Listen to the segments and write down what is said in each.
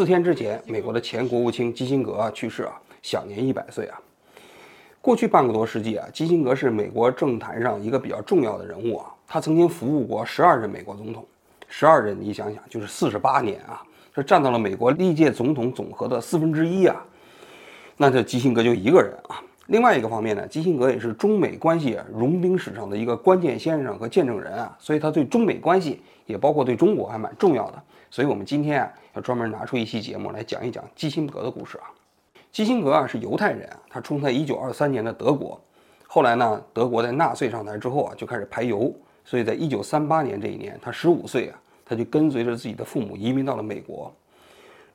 四天之前，美国的前国务卿基辛格啊去世啊，享年一百岁啊。过去半个多世纪啊，基辛格是美国政坛上一个比较重要的人物啊。他曾经服务过十二任美国总统，十二任你想想就是四十八年啊，这占到了美国历届总统总和的四分之一啊。那这基辛格就一个人啊。另外一个方面呢，基辛格也是中美关系融冰史上的一个关键先生和见证人啊，所以他对中美关系也包括对中国还蛮重要的。所以我们今天啊，要专门拿出一期节目来讲一讲基辛格的故事啊。基辛格啊是犹太人，他出生在一九二三年的德国，后来呢，德国在纳粹上台之后啊，就开始排犹，所以在一九三八年这一年，他十五岁啊，他就跟随着自己的父母移民到了美国。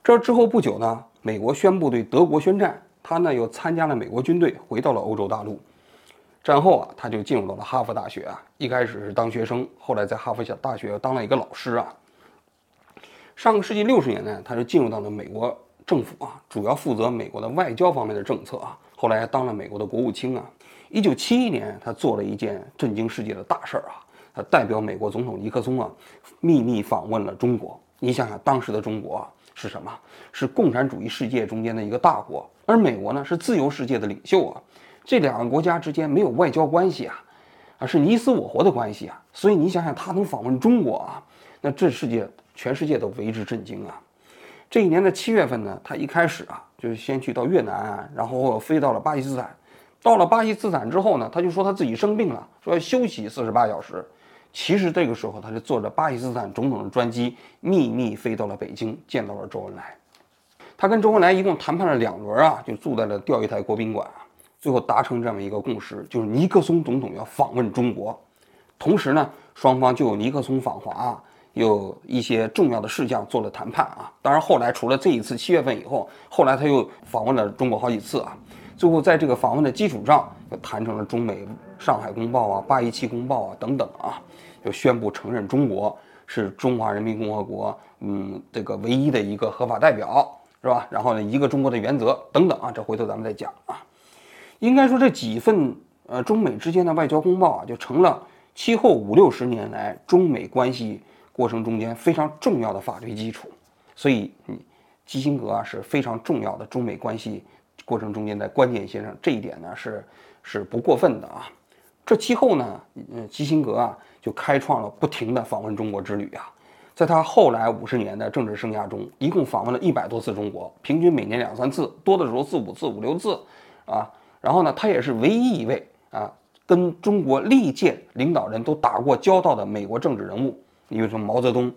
这之后不久呢，美国宣布对德国宣战，他呢又参加了美国军队，回到了欧洲大陆。战后啊，他就进入到了哈佛大学啊，一开始是当学生，后来在哈佛小大学当了一个老师啊。上个世纪六十年代，他就进入到了美国政府啊，主要负责美国的外交方面的政策啊。后来当了美国的国务卿啊。一九七一年，他做了一件震惊世界的大事儿啊，他代表美国总统尼克松啊，秘密访问了中国。你想想，当时的中国啊是什么？是共产主义世界中间的一个大国，而美国呢，是自由世界的领袖啊。这两个国家之间没有外交关系啊，啊，是你死我活的关系啊。所以你想想，他能访问中国啊，那这世界。全世界都为之震惊啊！这一年的七月份呢，他一开始啊，就是先去到越南，然后飞到了巴基斯坦。到了巴基斯坦之后呢，他就说他自己生病了，说要休息四十八小时。其实这个时候，他就坐着巴基斯坦总统的专机，秘密飞到了北京，见到了周恩来。他跟周恩来一共谈判了两轮啊，就住在了钓鱼台国宾馆啊，最后达成这么一个共识，就是尼克松总统要访问中国，同时呢，双方就有尼克松访华。有一些重要的事项做了谈判啊，当然后来除了这一次七月份以后，后来他又访问了中国好几次啊，最后在这个访问的基础上，又谈成了中美《上海公报》啊、《八一七公报》啊等等啊，就宣布承认中国是中华人民共和国嗯这个唯一的一个合法代表是吧？然后呢，一个中国的原则等等啊，这回头咱们再讲啊。应该说这几份呃中美之间的外交公报啊，就成了其后五六十年来中美关系。过程中间非常重要的法律基础，所以，嗯，基辛格啊是非常重要的中美关系过程中间的关键先生，这一点呢是是不过分的啊。这其后呢，嗯，基辛格啊就开创了不停的访问中国之旅啊，在他后来五十年的政治生涯中，一共访问了一百多次中国，平均每年两三次，多的时候四五次、五六次啊。然后呢，他也是唯一一位啊跟中国历届领导人都打过交道的美国政治人物。比如说毛泽东、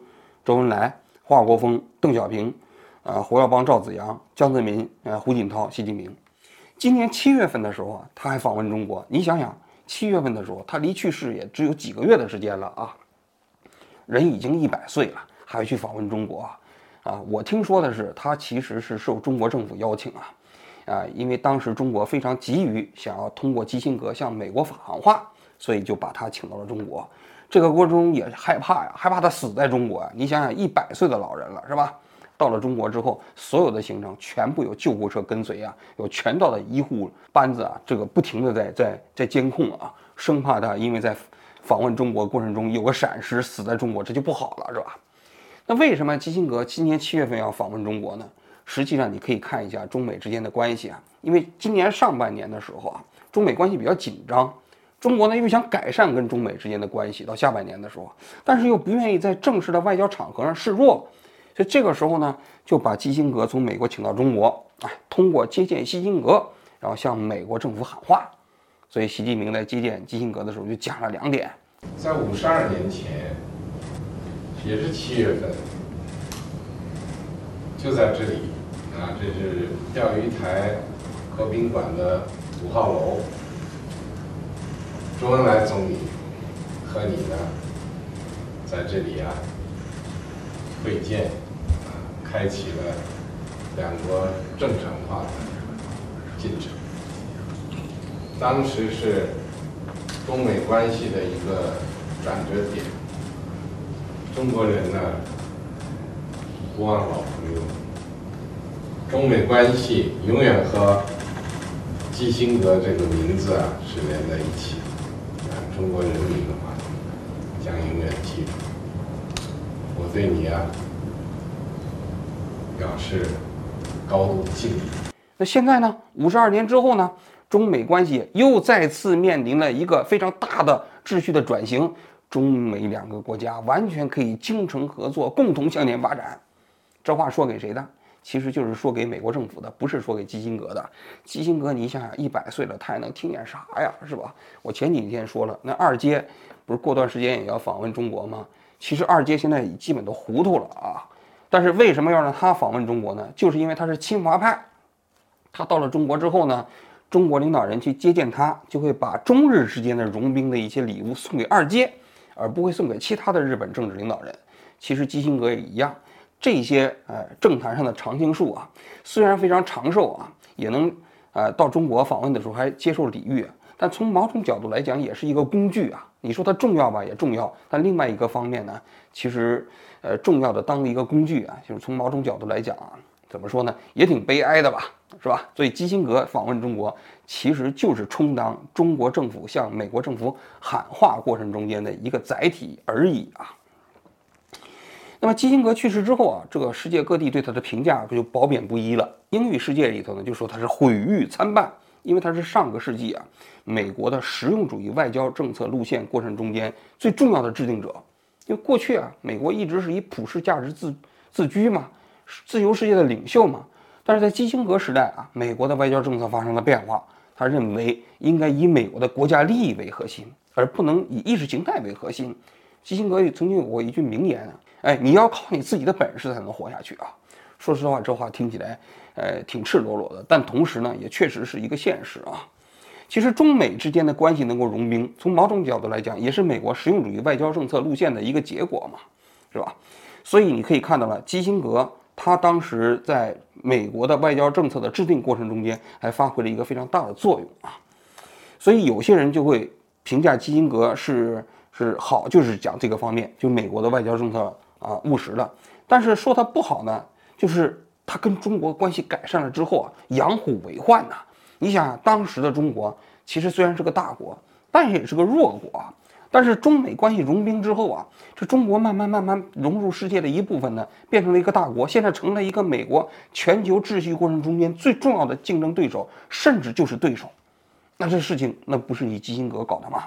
周恩来、华国锋、邓小平，啊，胡耀邦、赵紫阳、江泽民，呃，胡锦涛、习近平。今年七月份的时候啊，他还访问中国。你想想，七月份的时候，他离去世也只有几个月的时间了啊，人已经一百岁了，还去访问中国啊？啊，我听说的是，他其实是受中国政府邀请啊，啊，因为当时中国非常急于想要通过基辛格向美国访华，所以就把他请到了中国。这个过程中也害怕呀，害怕他死在中国呀。你想想，一百岁的老人了，是吧？到了中国之后，所有的行程全部有救护车跟随啊，有全道的医护班子啊，这个不停的在在在监控啊，生怕他因为在访问中国过程中有个闪失死在中国，这就不好了，是吧？那为什么基辛格今年七月份要访问中国呢？实际上，你可以看一下中美之间的关系啊，因为今年上半年的时候啊，中美关系比较紧张。中国呢又想改善跟中美之间的关系，到下半年的时候，但是又不愿意在正式的外交场合上示弱，所以这个时候呢，就把基辛格从美国请到中国，哎，通过接见基辛格，然后向美国政府喊话。所以习近平在接见基辛格的时候就讲了两点：在五十二年前，也是七月份，就在这里，啊，这是钓鱼台和宾馆的五号楼。周恩来总理和你呢，在这里啊会见，啊，开启了两国正常化的进程。当时是中美关系的一个转折点。中国人呢不忘老朋友，中美关系永远和基辛格这个名字啊是连在一起。中国人民的话，将永远记住我对你啊表示高度敬意。那现在呢？五十二年之后呢？中美关系又再次面临了一个非常大的秩序的转型，中美两个国家完全可以精诚合作，共同向前发展。这话说给谁的？其实就是说给美国政府的，不是说给基辛格的。基辛格，你想想，一百岁了，他还能听见啥呀？是吧？我前几天说了，那二阶不是过段时间也要访问中国吗？其实二阶现在基本都糊涂了啊。但是为什么要让他访问中国呢？就是因为他是亲华派。他到了中国之后呢？中国领导人去接见他，就会把中日之间的融冰的一些礼物送给二阶，而不会送给其他的日本政治领导人。其实基辛格也一样，这些呃政坛上的常青树啊，虽然非常长寿啊，也能呃到中国访问的时候还接受礼遇，但从某种角度来讲，也是一个工具啊。你说它重要吧，也重要，但另外一个方面呢，其实呃重要的当一个工具啊，就是从某种角度来讲啊。怎么说呢，也挺悲哀的吧，是吧？所以基辛格访问中国，其实就是充当中国政府向美国政府喊话过程中间的一个载体而已啊。那么基辛格去世之后啊，这个世界各地对他的评价不就褒贬不一了？英语世界里头呢，就说他是毁誉参半，因为他是上个世纪啊美国的实用主义外交政策路线过程中间最重要的制定者。因为过去啊，美国一直是以普世价值自自居嘛。自由世界的领袖嘛，但是在基辛格时代啊，美国的外交政策发生了变化。他认为应该以美国的国家利益为核心，而不能以意识形态为核心。基辛格也曾经有过一句名言啊，哎，你要靠你自己的本事才能活下去啊。说实话，这话听起来，呃，挺赤裸裸的，但同时呢，也确实是一个现实啊。其实中美之间的关系能够融冰，从某种角度来讲，也是美国实用主义外交政策路线的一个结果嘛，是吧？所以你可以看到了，基辛格。他当时在美国的外交政策的制定过程中间，还发挥了一个非常大的作用啊，所以有些人就会评价基辛格是是好，就是讲这个方面，就美国的外交政策啊务实了。但是说他不好呢，就是他跟中国关系改善了之后啊，养虎为患呐。你想，当时的中国其实虽然是个大国，但是也是个弱国。但是中美关系融冰之后啊，这中国慢慢慢慢融入世界的一部分呢，变成了一个大国，现在成了一个美国全球秩序过程中间最重要的竞争对手，甚至就是对手。那这事情那不是你基辛格搞的吗？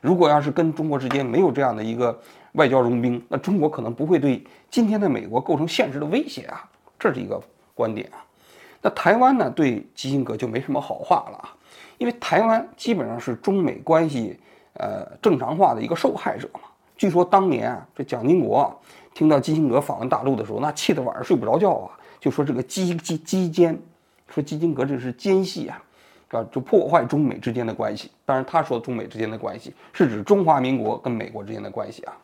如果要是跟中国之间没有这样的一个外交融冰，那中国可能不会对今天的美国构成现实的威胁啊，这是一个观点啊。那台湾呢，对基辛格就没什么好话了啊，因为台湾基本上是中美关系。呃，正常化的一个受害者嘛。据说当年啊，这蒋经国听到基辛格访问大陆的时候，那气得晚上睡不着觉啊，就说这个基基基奸，说基辛格这是奸细啊，啊，就破坏中美之间的关系。当然，他说中美之间的关系是指中华民国跟美国之间的关系啊。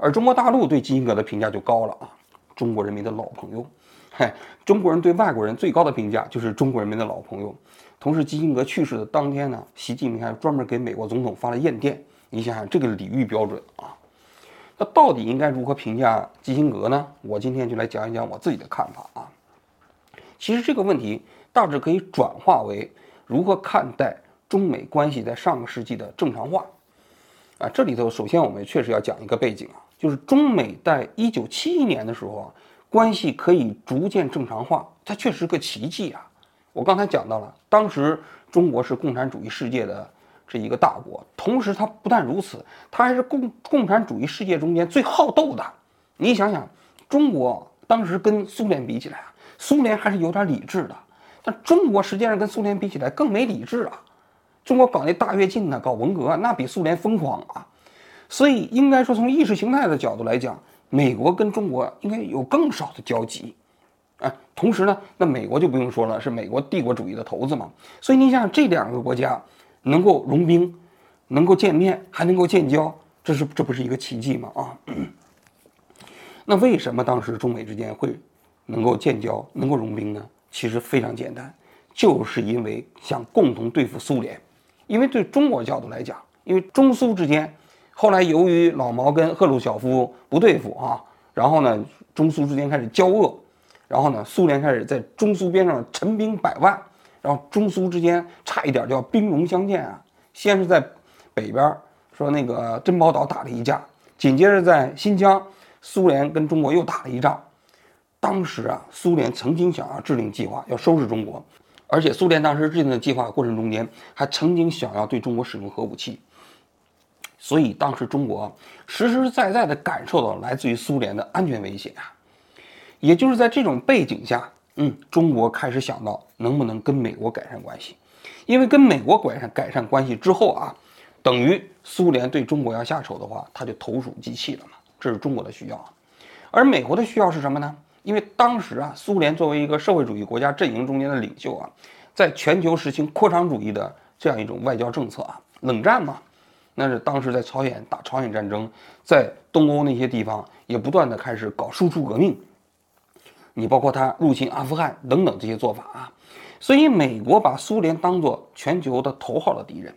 而中国大陆对基辛格的评价就高了啊，中国人民的老朋友。嗨，中国人对外国人最高的评价就是中国人民的老朋友。同时，基辛格去世的当天呢，习近平还专门给美国总统发了唁电。你想想这个礼遇标准啊，那到底应该如何评价基辛格呢？我今天就来讲一讲我自己的看法啊。其实这个问题大致可以转化为如何看待中美关系在上个世纪的正常化啊。这里头首先我们确实要讲一个背景啊，就是中美在一九七一年的时候啊，关系可以逐渐正常化，它确实是个奇迹啊。我刚才讲到了，当时中国是共产主义世界的这一个大国，同时它不但如此，它还是共共产主义世界中间最好斗的。你想想，中国当时跟苏联比起来啊，苏联还是有点理智的，但中国实际上跟苏联比起来更没理智啊。中国搞那大跃进呢，搞文革，那比苏联疯狂啊。所以应该说，从意识形态的角度来讲，美国跟中国应该有更少的交集。哎，同时呢，那美国就不用说了，是美国帝国主义的头子嘛。所以你想想，这两个国家能够融冰，能够见面，还能够建交，这是这不是一个奇迹吗？啊，那为什么当时中美之间会能够建交，能够融冰呢？其实非常简单，就是因为想共同对付苏联。因为对中国角度来讲，因为中苏之间后来由于老毛跟赫鲁晓夫不对付啊，然后呢，中苏之间开始交恶。然后呢，苏联开始在中苏边上陈兵百万，然后中苏之间差一点就要兵戎相见啊。先是在北边说那个珍宝岛打了一架，紧接着在新疆，苏联跟中国又打了一仗。当时啊，苏联曾经想要制定计划要收拾中国，而且苏联当时制定的计划过程中间还曾经想要对中国使用核武器。所以当时中国实实在在地感受到来自于苏联的安全威胁啊。也就是在这种背景下，嗯，中国开始想到能不能跟美国改善关系，因为跟美国改善改善关系之后啊，等于苏联对中国要下手的话，他就投鼠忌器了嘛。这是中国的需要，而美国的需要是什么呢？因为当时啊，苏联作为一个社会主义国家阵营中间的领袖啊，在全球实行扩张主义的这样一种外交政策啊，冷战嘛。那是当时在朝鲜打朝鲜战争，在东欧那些地方也不断的开始搞输出革命。你包括他入侵阿富汗等等这些做法啊，所以美国把苏联当做全球的头号的敌人。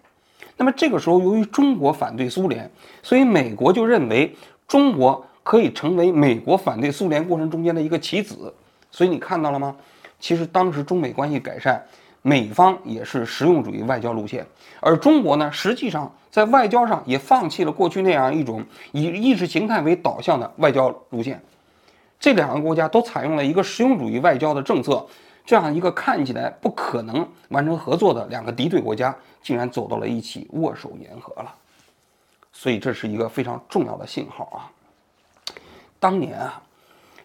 那么这个时候，由于中国反对苏联，所以美国就认为中国可以成为美国反对苏联过程中间的一个棋子。所以你看到了吗？其实当时中美关系改善。美方也是实用主义外交路线，而中国呢，实际上在外交上也放弃了过去那样一种以意识形态为导向的外交路线。这两个国家都采用了一个实用主义外交的政策，这样一个看起来不可能完成合作的两个敌对国家，竟然走到了一起，握手言和了。所以这是一个非常重要的信号啊！当年啊，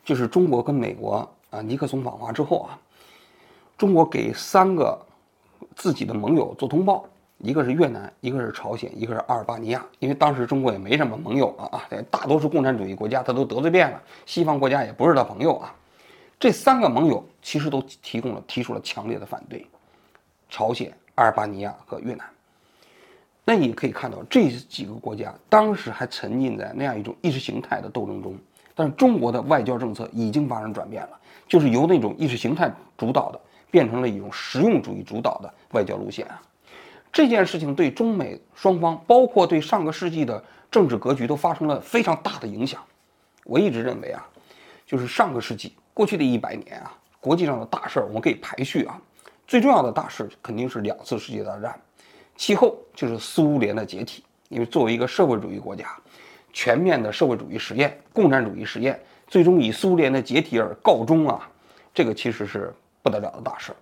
就是中国跟美国啊尼克松访华之后啊。中国给三个自己的盟友做通报，一个是越南，一个是朝鲜，一个是阿尔巴尼亚。因为当时中国也没什么盟友了啊，大多数共产主义国家他都得罪遍了，西方国家也不是他朋友啊。这三个盟友其实都提供了提出了强烈的反对，朝鲜、阿尔巴尼亚和越南。那你可以看到这几个国家当时还沉浸在那样一种意识形态的斗争中，但是中国的外交政策已经发生转变了，就是由那种意识形态主导的。变成了一种实用主义主导的外交路线啊！这件事情对中美双方，包括对上个世纪的政治格局，都发生了非常大的影响。我一直认为啊，就是上个世纪过去的一百年啊，国际上的大事儿我们可以排序啊，最重要的大事肯定是两次世界大战，其后就是苏联的解体，因为作为一个社会主义国家，全面的社会主义实验、共产主义实验，最终以苏联的解体而告终啊，这个其实是。不得了的大事，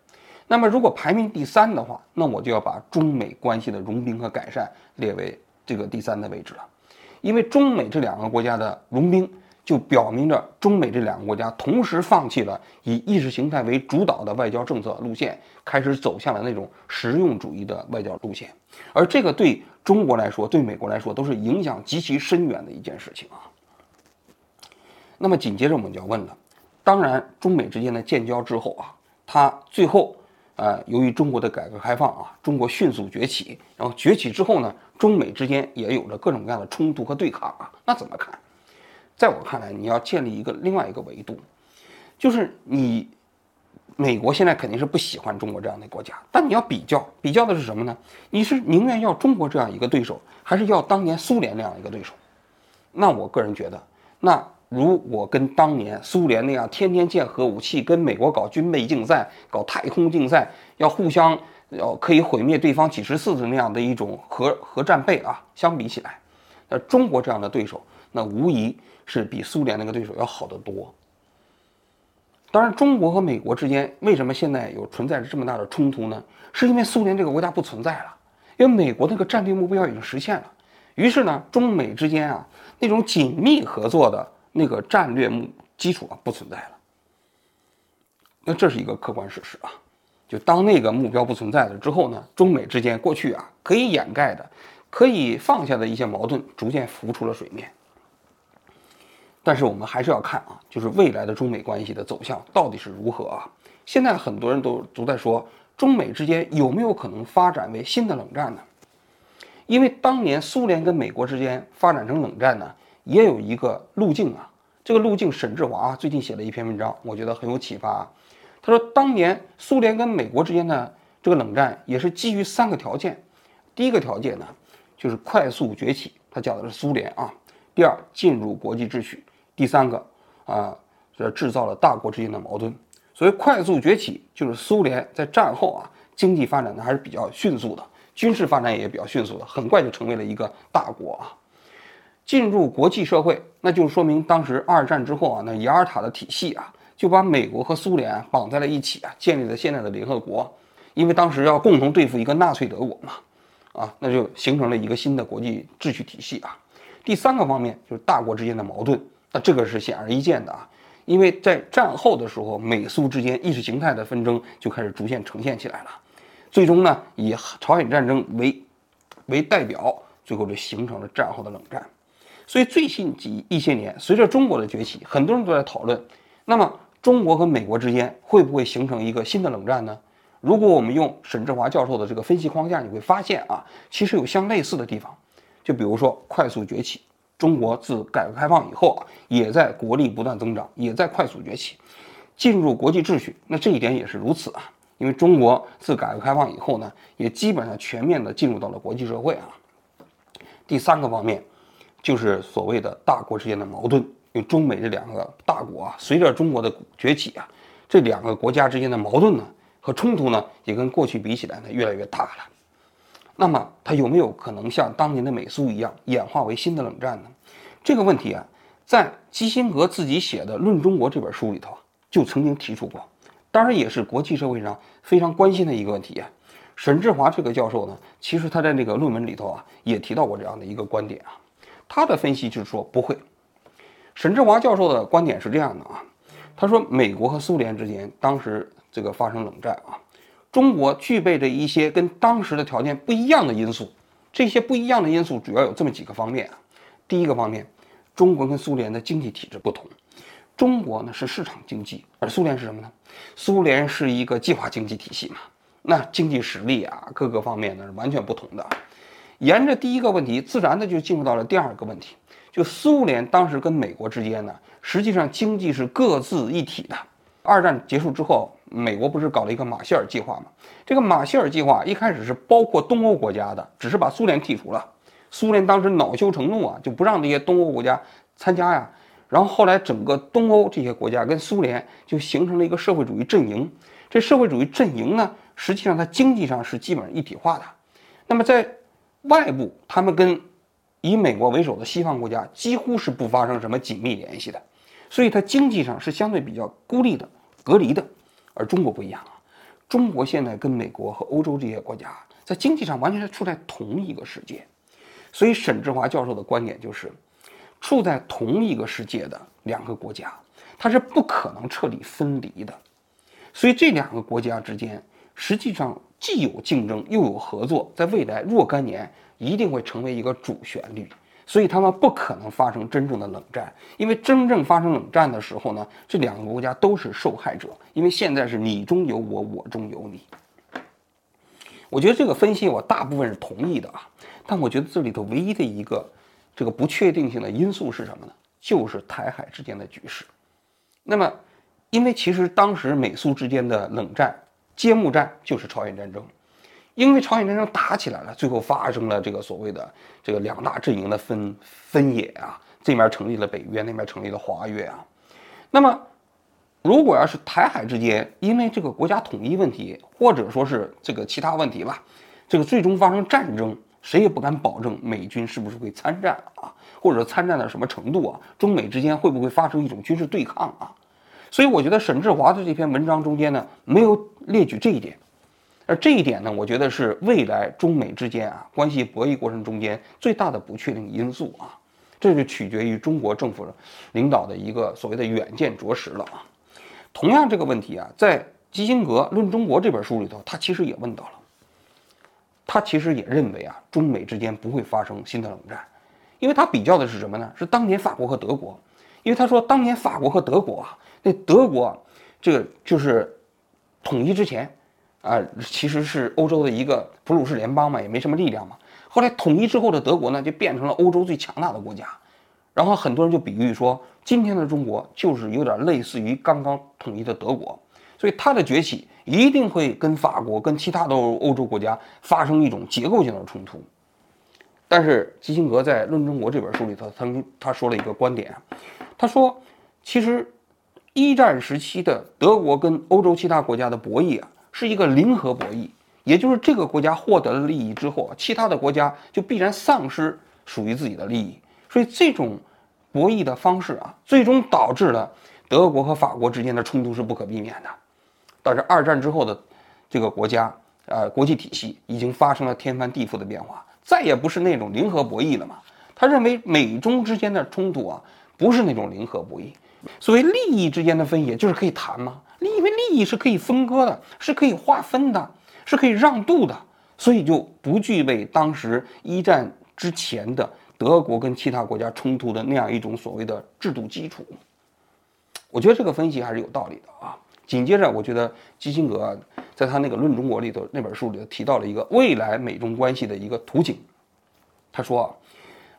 那么如果排名第三的话，那我就要把中美关系的融冰和改善列为这个第三的位置了，因为中美这两个国家的融冰，就表明着中美这两个国家同时放弃了以意识形态为主导的外交政策路线，开始走向了那种实用主义的外交路线，而这个对中国来说，对美国来说都是影响极其深远的一件事情啊。那么紧接着我们就要问了，当然中美之间的建交之后啊。它最后，呃，由于中国的改革开放啊，中国迅速崛起，然后崛起之后呢，中美之间也有着各种各样的冲突和对抗啊。那怎么看？在我看来，你要建立一个另外一个维度，就是你美国现在肯定是不喜欢中国这样的国家，但你要比较，比较的是什么呢？你是宁愿要中国这样一个对手，还是要当年苏联那样一个对手？那我个人觉得，那。如果跟当年苏联那样天天建核武器，跟美国搞军备竞赛、搞太空竞赛，要互相要可以毁灭对方几十次的那样的一种核核战备啊，相比起来，那中国这样的对手，那无疑是比苏联那个对手要好得多。当然，中国和美国之间为什么现在有存在着这么大的冲突呢？是因为苏联这个国家不存在了，因为美国那个战略目标已经实现了，于是呢，中美之间啊那种紧密合作的。那个战略目基础啊不存在了，那这是一个客观事实啊。就当那个目标不存在了之后呢，中美之间过去啊可以掩盖的、可以放下的一些矛盾，逐渐浮出了水面。但是我们还是要看啊，就是未来的中美关系的走向到底是如何啊？现在很多人都都在说，中美之间有没有可能发展为新的冷战呢？因为当年苏联跟美国之间发展成冷战呢？也有一个路径啊，这个路径沈志华最近写了一篇文章，我觉得很有启发啊。他说，当年苏联跟美国之间的这个冷战也是基于三个条件。第一个条件呢，就是快速崛起，他讲的是苏联啊。第二，进入国际秩序。第三个啊，这制造了大国之间的矛盾。所谓快速崛起，就是苏联在战后啊，经济发展的还是比较迅速的，军事发展也比较迅速的，很快就成为了一个大国啊。进入国际社会，那就说明当时二战之后啊，那雅尔塔的体系啊，就把美国和苏联绑在了一起啊，建立了现在的联合国。因为当时要共同对付一个纳粹德国嘛，啊，那就形成了一个新的国际秩序体系啊。第三个方面就是大国之间的矛盾，那这个是显而易见的啊，因为在战后的时候，美苏之间意识形态的纷争就开始逐渐呈现起来了，最终呢，以朝鲜战争为为代表，最后就形成了战后的冷战。所以最近几一些年，随着中国的崛起，很多人都在讨论，那么中国和美国之间会不会形成一个新的冷战呢？如果我们用沈志华教授的这个分析框架，你会发现啊，其实有相类似的地方。就比如说快速崛起，中国自改革开放以后啊，也在国力不断增长，也在快速崛起，进入国际秩序。那这一点也是如此啊，因为中国自改革开放以后呢，也基本上全面的进入到了国际社会啊。第三个方面。就是所谓的大国之间的矛盾，因为中美这两个大国啊，随着中国的崛起啊，这两个国家之间的矛盾呢和冲突呢，也跟过去比起来呢越来越大了。那么它有没有可能像当年的美苏一样演化为新的冷战呢？这个问题啊，在基辛格自己写的《论中国》这本书里头啊就曾经提出过，当然也是国际社会上非常关心的一个问题啊。沈志华这个教授呢，其实他在那个论文里头啊也提到过这样的一个观点啊。他的分析就是说不会。沈志华教授的观点是这样的啊，他说美国和苏联之间当时这个发生冷战啊，中国具备着一些跟当时的条件不一样的因素，这些不一样的因素主要有这么几个方面啊。第一个方面，中国跟苏联的经济体制不同，中国呢是市场经济，而苏联是什么呢？苏联是一个计划经济体系嘛，那经济实力啊各个方面呢是完全不同的。沿着第一个问题，自然的就进入到了第二个问题。就苏联当时跟美国之间呢，实际上经济是各自一体的。二战结束之后，美国不是搞了一个马歇尔计划吗？这个马歇尔计划一开始是包括东欧国家的，只是把苏联剔除了。苏联当时恼羞成怒啊，就不让这些东欧国家参加呀。然后后来整个东欧这些国家跟苏联就形成了一个社会主义阵营。这社会主义阵营呢，实际上它经济上是基本上一体化的。那么在外部，他们跟以美国为首的西方国家几乎是不发生什么紧密联系的，所以它经济上是相对比较孤立的、隔离的。而中国不一样啊，中国现在跟美国和欧洲这些国家在经济上完全是处在同一个世界。所以沈志华教授的观点就是，处在同一个世界的两个国家，它是不可能彻底分离的。所以这两个国家之间实际上。既有竞争又有合作，在未来若干年一定会成为一个主旋律，所以他们不可能发生真正的冷战。因为真正发生冷战的时候呢，这两个国家都是受害者。因为现在是你中有我，我中有你。我觉得这个分析我大部分是同意的啊，但我觉得这里头唯一的一个这个不确定性的因素是什么呢？就是台海之间的局势。那么，因为其实当时美苏之间的冷战。揭幕战就是朝鲜战争，因为朝鲜战争打起来了，最后发生了这个所谓的这个两大阵营的分分野啊，这面成立了北约，那边成立了华约啊。那么，如果要是台海之间因为这个国家统一问题，或者说是这个其他问题吧，这个最终发生战争，谁也不敢保证美军是不是会参战啊，或者参战到什么程度啊？中美之间会不会发生一种军事对抗啊？所以我觉得沈志华的这篇文章中间呢，没有列举这一点，而这一点呢，我觉得是未来中美之间啊关系博弈过程中间最大的不确定因素啊，这就取决于中国政府领导的一个所谓的远见卓识了啊。同样这个问题啊，在基辛格《论中国》这本书里头，他其实也问到了，他其实也认为啊，中美之间不会发生新的冷战，因为他比较的是什么呢？是当年法国和德国，因为他说当年法国和德国啊。那德国，这个就是统一之前，啊，其实是欧洲的一个普鲁士联邦嘛，也没什么力量嘛。后来统一之后的德国呢，就变成了欧洲最强大的国家。然后很多人就比喻说，今天的中国就是有点类似于刚刚统一的德国，所以它的崛起一定会跟法国、跟其他的欧洲国家发生一种结构性的冲突。但是基辛格在《论中国》这本书里头，曾经他说了一个观点，他说，其实。一战时期的德国跟欧洲其他国家的博弈啊，是一个零和博弈，也就是这个国家获得了利益之后，其他的国家就必然丧失属于自己的利益。所以这种博弈的方式啊，最终导致了德国和法国之间的冲突是不可避免的。但是二战之后的这个国家，呃，国际体系已经发生了天翻地覆的变化，再也不是那种零和博弈了嘛。他认为美中之间的冲突啊，不是那种零和博弈。所谓利益之间的分野，就是可以谈吗？因为利益是可以分割的，是可以划分的，是可以让渡的，所以就不具备当时一战之前的德国跟其他国家冲突的那样一种所谓的制度基础。我觉得这个分析还是有道理的啊。紧接着，我觉得基辛格在他那个《论中国》里头那本书里头提到了一个未来美中关系的一个图景。他说，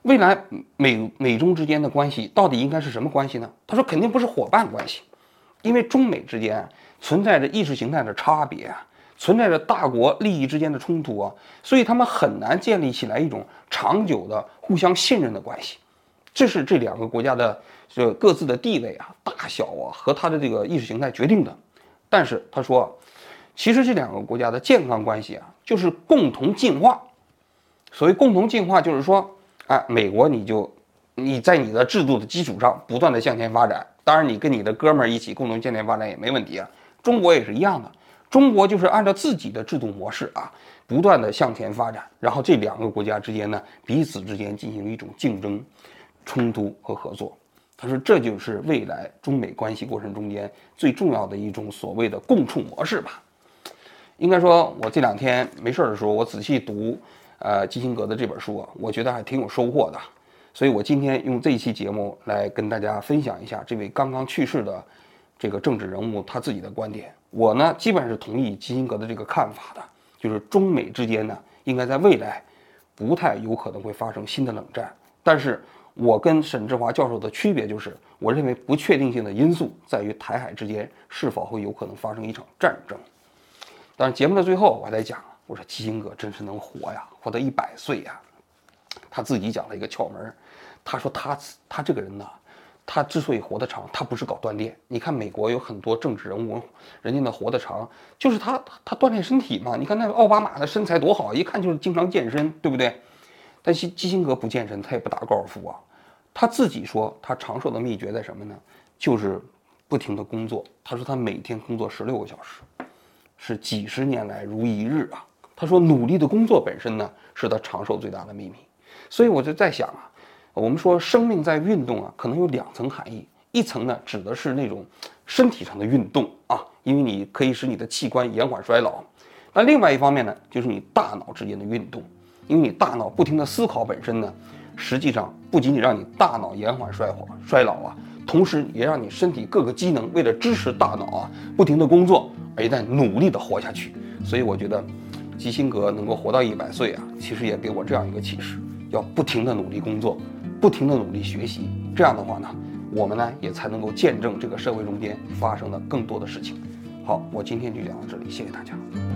未来美美中之间的关系到底应该是什么关系呢？他说肯定不是伙伴关系，因为中美之间存在着意识形态的差别啊，存在着大国利益之间的冲突啊，所以他们很难建立起来一种长久的互相信任的关系。这是这两个国家的这各自的地位啊、大小啊和他的这个意识形态决定的。但是他说，其实这两个国家的健康关系啊，就是共同进化。所谓共同进化，就是说，哎，美国你就你在你的制度的基础上不断的向前发展，当然你跟你的哥们儿一起共同向前发展也没问题啊。中国也是一样的，中国就是按照自己的制度模式啊，不断的向前发展，然后这两个国家之间呢，彼此之间进行一种竞争。冲突和合作，他说这就是未来中美关系过程中间最重要的一种所谓的共处模式吧。应该说，我这两天没事儿的时候，我仔细读，呃，基辛格的这本书啊，我觉得还挺有收获的。所以我今天用这一期节目来跟大家分享一下这位刚刚去世的这个政治人物他自己的观点。我呢，基本上是同意基辛格的这个看法的，就是中美之间呢，应该在未来不太有可能会发生新的冷战，但是。我跟沈志华教授的区别就是，我认为不确定性的因素在于台海之间是否会有可能发生一场战争。但是节目的最后，我还在讲，我说基辛格真是能活呀，活到一百岁呀。他自己讲了一个窍门，他说他他这个人呢，他之所以活得长，他不是搞锻炼。你看美国有很多政治人物，人家那活得长，就是他他锻炼身体嘛。你看那奥巴马的身材多好，一看就是经常健身，对不对？但基基辛格不健身，他也不打高尔夫啊。他自己说，他长寿的秘诀在什么呢？就是不停的工作。他说他每天工作十六个小时，是几十年来如一日啊。他说努力的工作本身呢，是他长寿最大的秘密。所以我就在想啊，我们说生命在运动啊，可能有两层含义。一层呢，指的是那种身体上的运动啊，因为你可以使你的器官延缓衰老。那另外一方面呢，就是你大脑之间的运动，因为你大脑不停的思考本身呢。实际上不仅仅让你大脑延缓衰老衰老啊，同时也让你身体各个机能为了支持大脑啊不停的工作，而在努力的活下去。所以我觉得，基辛格能够活到一百岁啊，其实也给我这样一个启示：要不停的努力工作，不停的努力学习。这样的话呢，我们呢也才能够见证这个社会中间发生的更多的事情。好，我今天就讲到这里，谢谢大家。